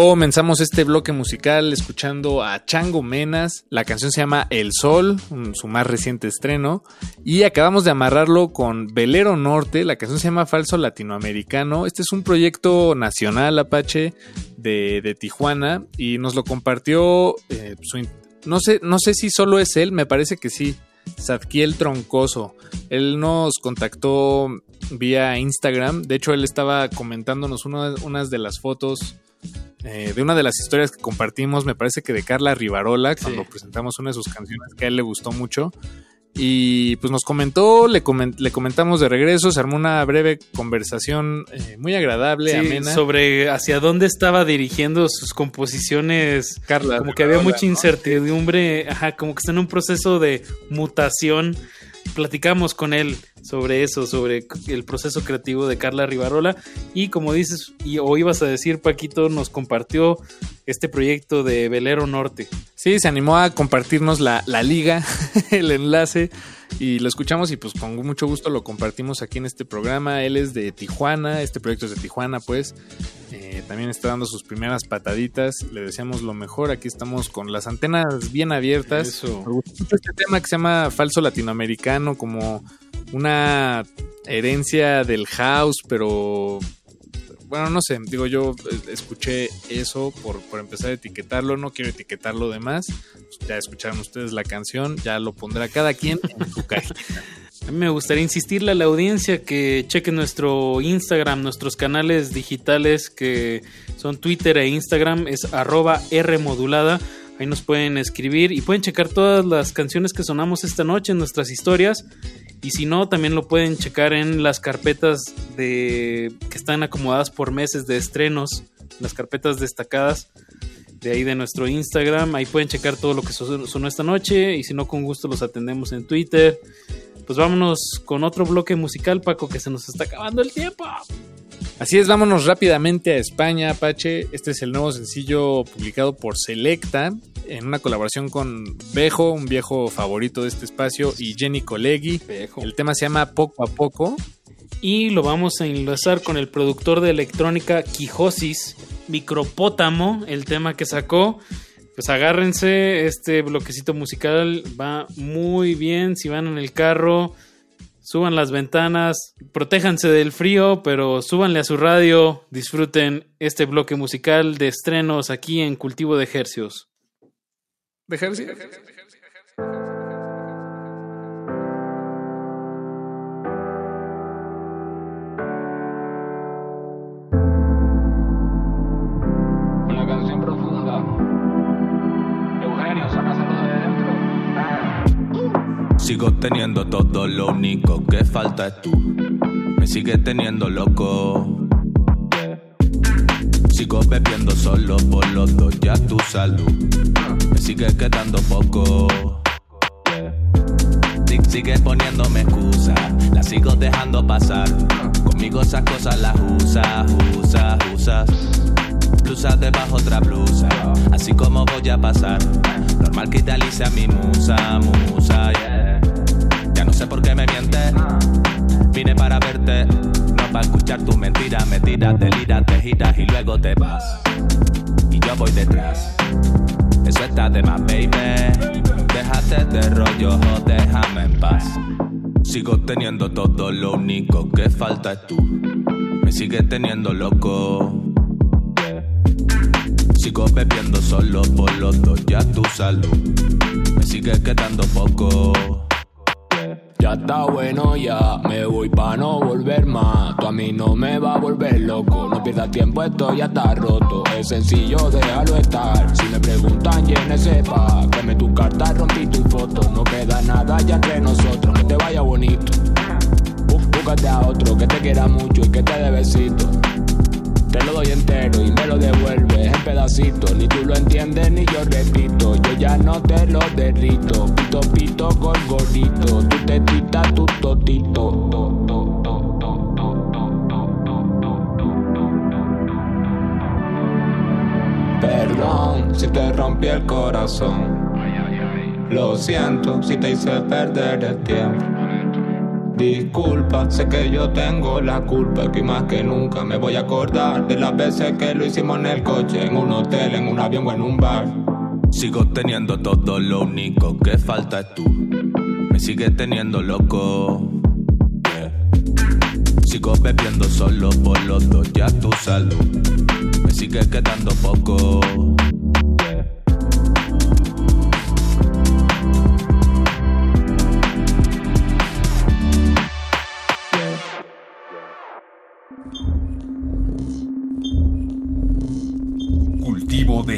Comenzamos este bloque musical escuchando a Chango Menas. La canción se llama El Sol, su más reciente estreno. Y acabamos de amarrarlo con Velero Norte. La canción se llama Falso Latinoamericano. Este es un proyecto nacional Apache de, Tijuana. Y nos lo compartió. eh, no, sé, no sé si solo es él, me parece que sí. Zadkiel Troncoso. Él nos contactó vía Instagram. De hecho, él estaba comentándonos una- unas de las fotos eh, de una de las historias que compartimos, me parece que de Carla Rivarola, cuando presentamos una de sus canciones que a él le gustó mucho. Y pues nos comentó, le, le comentamos de regreso, se armó una breve conversación eh, muy agradable, Sí, amena. sobre hacia dónde estaba dirigiendo sus composiciones. Carla, como que había mucha ¿no? incertidumbre, ajá, como que está en un proceso de mutación. Platicamos con él sobre eso, sobre el proceso creativo de Carla Rivarola. Y como dices, y, o ibas a decir, Paquito, nos compartió este proyecto de Velero Norte. Sí, se animó a compartirnos la, la liga, el enlace, y lo escuchamos y pues con mucho gusto lo compartimos aquí en este programa. Él es de Tijuana, este proyecto es de Tijuana, pues. También está dando sus primeras pataditas. Le deseamos lo mejor. Aquí estamos con las antenas bien abiertas. Eso. Me este tema que se llama falso latinoamericano, como una herencia del house, pero bueno, no sé, digo yo eh, escuché eso por, por empezar a etiquetarlo, no quiero etiquetar lo demás, ya escucharon ustedes la canción, ya lo pondrá cada quien en su cajita. Me gustaría insistirle a la audiencia que cheque nuestro Instagram, nuestros canales digitales que son Twitter e Instagram, es arroba Rmodulada. Ahí nos pueden escribir y pueden checar todas las canciones que sonamos esta noche en nuestras historias. Y si no, también lo pueden checar en las carpetas de que están acomodadas por meses de estrenos, las carpetas destacadas de ahí de nuestro Instagram. Ahí pueden checar todo lo que sonó esta noche y si no, con gusto los atendemos en Twitter. Pues vámonos con otro bloque musical, Paco, que se nos está acabando el tiempo. Así es, vámonos rápidamente a España, Apache. Este es el nuevo sencillo publicado por Selecta en una colaboración con Bejo, un viejo favorito de este espacio, y Jenny Colegui. El tema se llama Poco a Poco. Y lo vamos a enlazar con el productor de electrónica Quijosis, Micropótamo, el tema que sacó. Pues agárrense, este bloquecito musical va muy bien. Si van en el carro, suban las ventanas, protéjanse del frío, pero súbanle a su radio, disfruten este bloque musical de estrenos aquí en Cultivo de Hercios. ¿De Hercios? Sigo teniendo todo, lo único que falta es tú. Me sigues teniendo loco. Sigo bebiendo solo por los dos, ya tu salud. Me sigue quedando poco. Si- Sigue poniéndome excusa, la sigo dejando pasar. Conmigo esas cosas las usas, usas, usas. Blusa debajo otra blusa, así como voy a pasar. Normal que idealice a mi musa, musa. Sé por qué me mientes. Vine para verte, no para escuchar tu mentira. Me tiras, deliras, te giras y luego te vas. Y yo voy detrás. Eso está de más, baby. Déjate de rollo o déjame en paz. Sigo teniendo todo, lo único que falta es tú. Me sigue teniendo loco. Sigo bebiendo solo por los dos, ya tu salud. Me sigue quedando poco. Ya está bueno ya, me voy pa' no volver más. Tú a mí no me va a volver loco, no pierdas tiempo, esto ya está roto. Es sencillo, déjalo estar. Si me preguntan, llene sepa. Dame tu carta, rompí tu foto. No queda nada ya entre nosotros, que te vaya bonito. Bú- Búscate a otro que te quiera mucho y que te dé besito. Te lo doy entero y me lo devuelves en pedacitos. Ni tú lo entiendes ni yo repito. Yo ya no te lo derrito. Pito, pito, gol, gordito. Tu tetita, tu totito. To, to, to, to, to, to, to. Perdón si te rompí el corazón. Lo siento si te hice perder el tiempo. Disculpa, sé que yo tengo la culpa, que más que nunca me voy a acordar de las veces que lo hicimos en el coche, en un hotel, en un avión o en un bar. Sigo teniendo todo, lo único que falta es tú. Me sigue teniendo loco. Sigo bebiendo solo por los dos, ya tu salud. Me sigue quedando poco.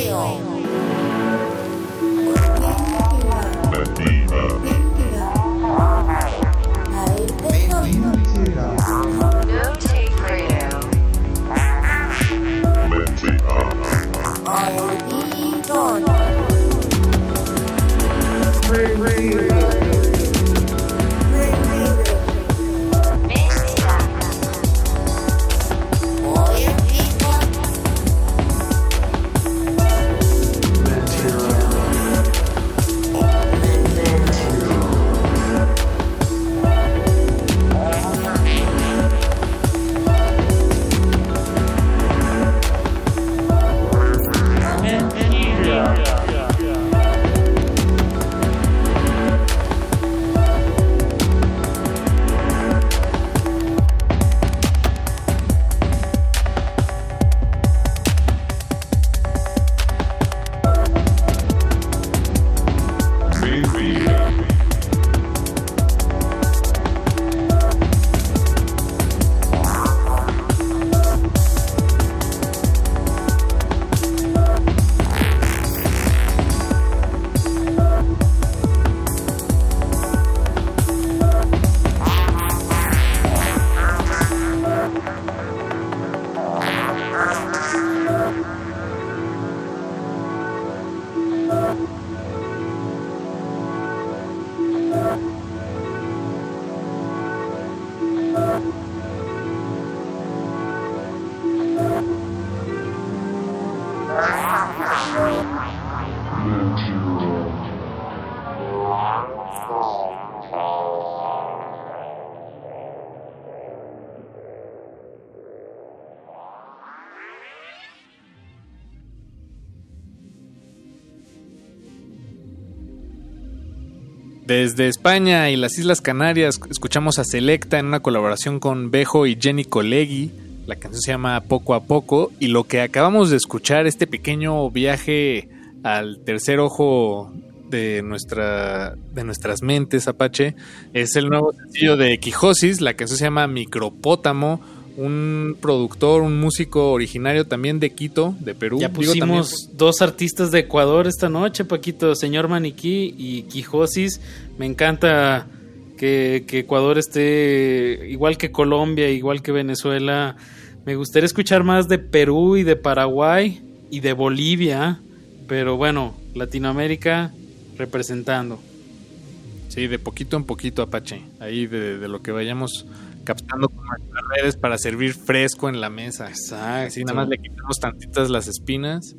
没有。Desde España y las Islas Canarias escuchamos a Selecta en una colaboración con Bejo y Jenny Colegui. La canción se llama Poco a Poco y lo que acabamos de escuchar, este pequeño viaje al tercer ojo de, nuestra, de nuestras mentes, Apache, es el nuevo sencillo de Quijosis. La canción se llama Micropótamo, un productor, un músico originario también de Quito, de Perú. Ya pusimos dos artistas de Ecuador esta noche, Paquito, señor Maniquí y Quijosis. Me encanta que, que Ecuador esté igual que Colombia, igual que Venezuela. Me gustaría escuchar más de Perú y de Paraguay y de Bolivia, pero bueno, Latinoamérica representando. Sí, de poquito en poquito, Apache. Ahí de, de lo que vayamos captando con nuestras redes para servir fresco en la mesa. Exacto. Así nada más le quitamos tantitas las espinas,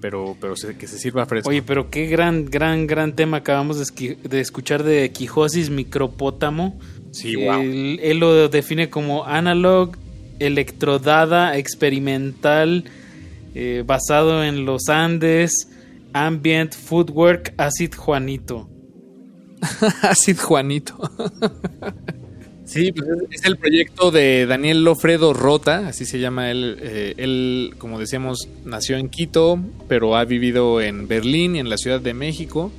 pero, pero que se sirva fresco. Oye, pero qué gran, gran, gran tema acabamos de, escuchar de Quijosis Micropótamo. Sí, wow. Él, él lo define como analog, electrodada, experimental, eh, basado en los Andes, ambient, footwork, acid Juanito. Acid Juanito. sí, pues es, el proyecto de Daniel Lofredo Rota, así se llama él. Eh, él, como decíamos, nació en Quito, pero ha vivido en Berlín y en la Ciudad de México.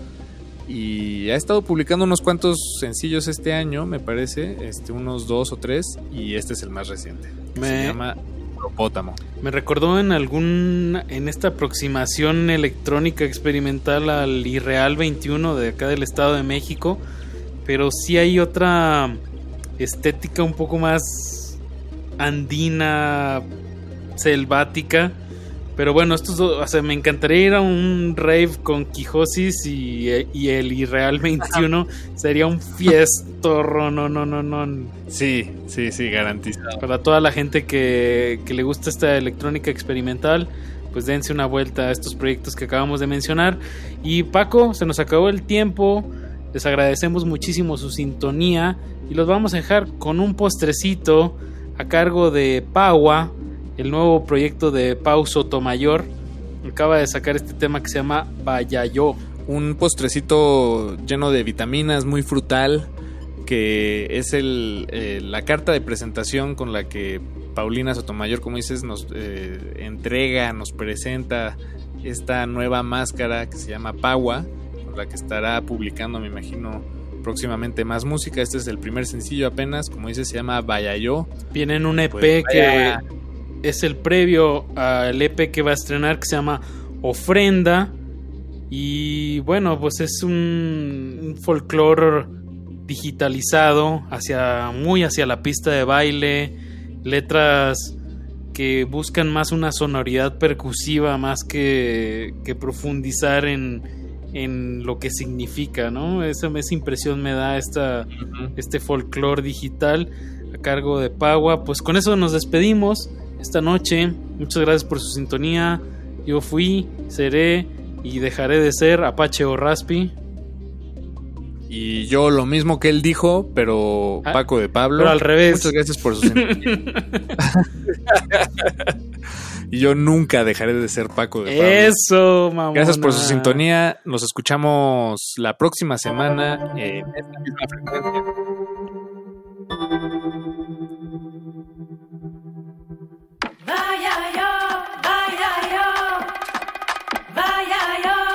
Y ha estado publicando unos cuantos sencillos este año, me parece, este, unos dos o tres, y este es el más reciente. Me- Se llama Propótamo. Me recordó en algún en esta aproximación electrónica experimental al Irreal 21 de acá del Estado de México, pero sí hay otra estética un poco más andina, selvática. Pero bueno, estos dos, o sea, me encantaría ir a un rave con Quijosis y, y el Irreal 21. Sería un fiestorro, no, no, no, no. Sí, sí, sí, garantizado. Para toda la gente que, que le gusta esta electrónica experimental, pues dense una vuelta a estos proyectos que acabamos de mencionar. Y Paco, se nos acabó el tiempo. Les agradecemos muchísimo su sintonía y los vamos a dejar con un postrecito a cargo de Paua, el nuevo proyecto de Pau Sotomayor. Acaba de sacar este tema que se llama Vaya Yo. un postrecito lleno de vitaminas, muy frutal, que es el, eh, la carta de presentación con la que Paulina Sotomayor, como dices, nos eh, entrega, nos presenta esta nueva máscara que se llama Paua, con la que estará publicando, me imagino, próximamente más música. Este es el primer sencillo apenas, como dices, se llama Vaya Yo. Viene en un EP Pues que es el previo al EP que va a estrenar que se llama Ofrenda. Y bueno, pues es un, un folclore digitalizado hacia muy hacia la pista de baile, letras que buscan más una sonoridad percusiva más que, que profundizar en, en lo que significa, ¿no? Esa, esa impresión me da esta, este folclore digital a cargo de Pagua. Pues con eso nos despedimos esta noche. Muchas gracias por su sintonía. Yo fui, seré y dejaré de ser Apache o Raspi. Y yo lo mismo que él dijo, pero Paco de Pablo. pero al revés. Muchas gracias por su sintonía. y yo nunca dejaré de ser Paco de Pablo. Eso, mamá. Gracias por su sintonía. Nos escuchamos la próxima semana en esta misma frecuencia. Vaya yo, vaya yo, vaya yo,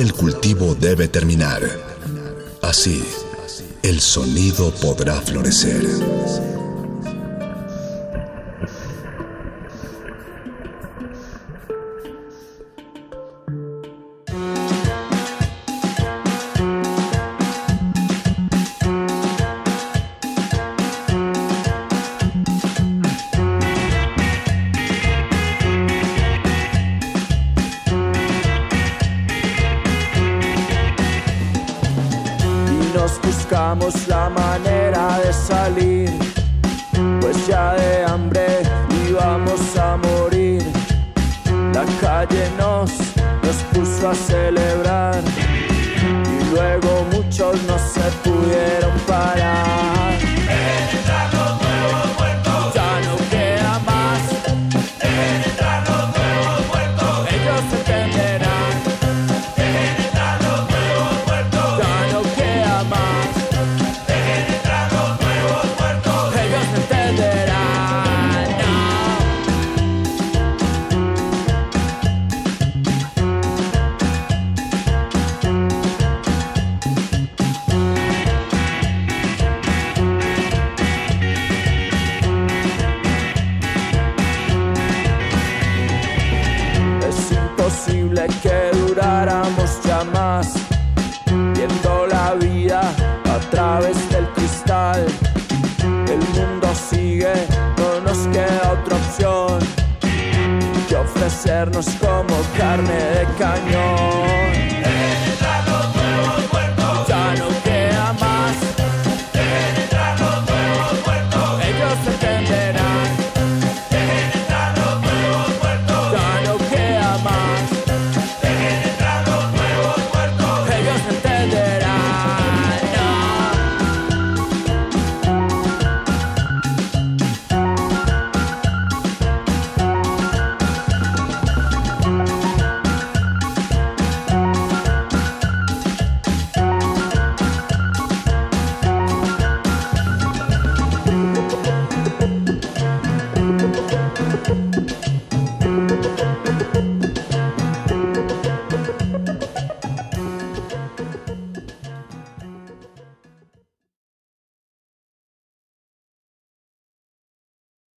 del cultivo debe terminar. Así, el sonido podrá florecer.